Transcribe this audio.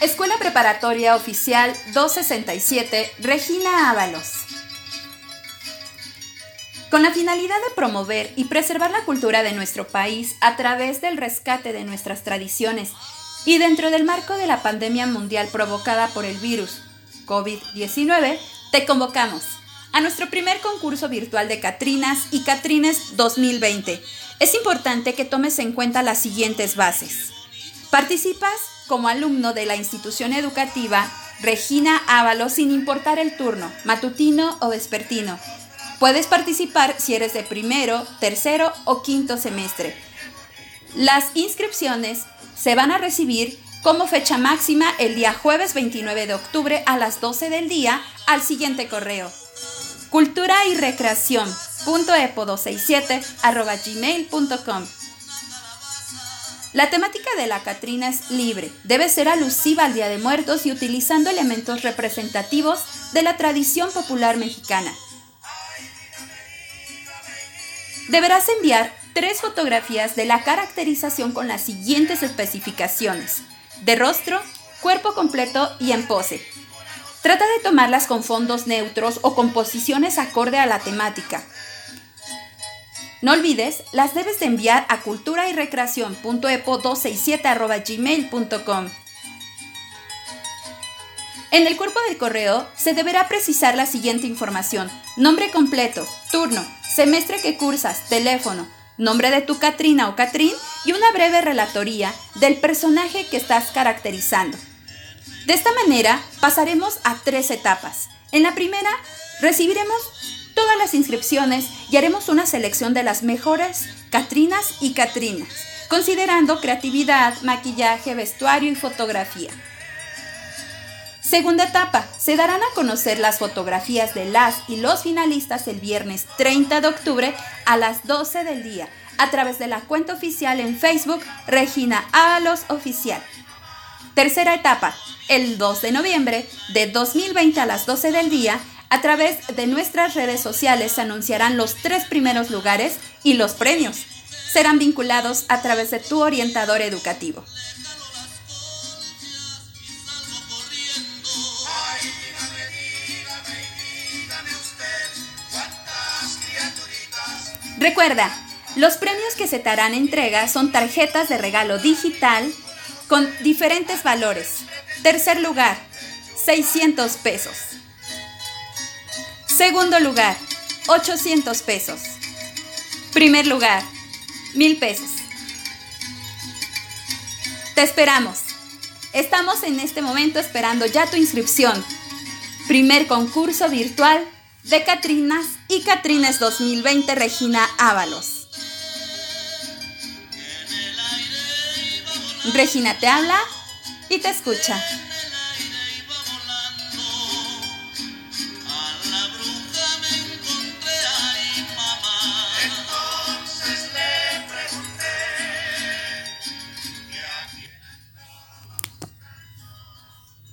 Escuela Preparatoria Oficial 267, Regina Ábalos. Con la finalidad de promover y preservar la cultura de nuestro país a través del rescate de nuestras tradiciones y dentro del marco de la pandemia mundial provocada por el virus COVID-19, te convocamos a nuestro primer concurso virtual de Catrinas y Catrines 2020. Es importante que tomes en cuenta las siguientes bases. Participas como alumno de la institución educativa Regina Ávalo sin importar el turno, matutino o vespertino. Puedes participar si eres de primero, tercero o quinto semestre. Las inscripciones se van a recibir como fecha máxima el día jueves 29 de octubre a las 12 del día al siguiente correo. Cultura y recreación. gmail.com la temática de la Catrina es libre, debe ser alusiva al Día de Muertos y utilizando elementos representativos de la tradición popular mexicana. Deberás enviar tres fotografías de la caracterización con las siguientes especificaciones. De rostro, cuerpo completo y en pose. Trata de tomarlas con fondos neutros o composiciones acorde a la temática. No olvides, las debes de enviar a cultura y recreación.epo267.gmail.com. En el cuerpo del correo se deberá precisar la siguiente información. Nombre completo, turno, semestre que cursas, teléfono, nombre de tu Catrina o Catrín y una breve relatoría del personaje que estás caracterizando. De esta manera pasaremos a tres etapas. En la primera, recibiremos todas las inscripciones y haremos una selección de las mejores Catrinas y Catrinas, considerando creatividad, maquillaje, vestuario y fotografía. Segunda etapa, se darán a conocer las fotografías de las y los finalistas el viernes 30 de octubre a las 12 del día a través de la cuenta oficial en Facebook Regina Ábalos Oficial. Tercera etapa, el 2 de noviembre de 2020 a las 12 del día a través de nuestras redes sociales se anunciarán los tres primeros lugares y los premios. Serán vinculados a través de tu orientador educativo. Recuerda, los premios que se te harán entrega son tarjetas de regalo digital con diferentes valores. Tercer lugar, 600 pesos. Segundo lugar, 800 pesos. Primer lugar, 1000 pesos. Te esperamos. Estamos en este momento esperando ya tu inscripción. Primer concurso virtual de Catrinas y Catrines 2020 Regina Ábalos. Regina te habla y te escucha.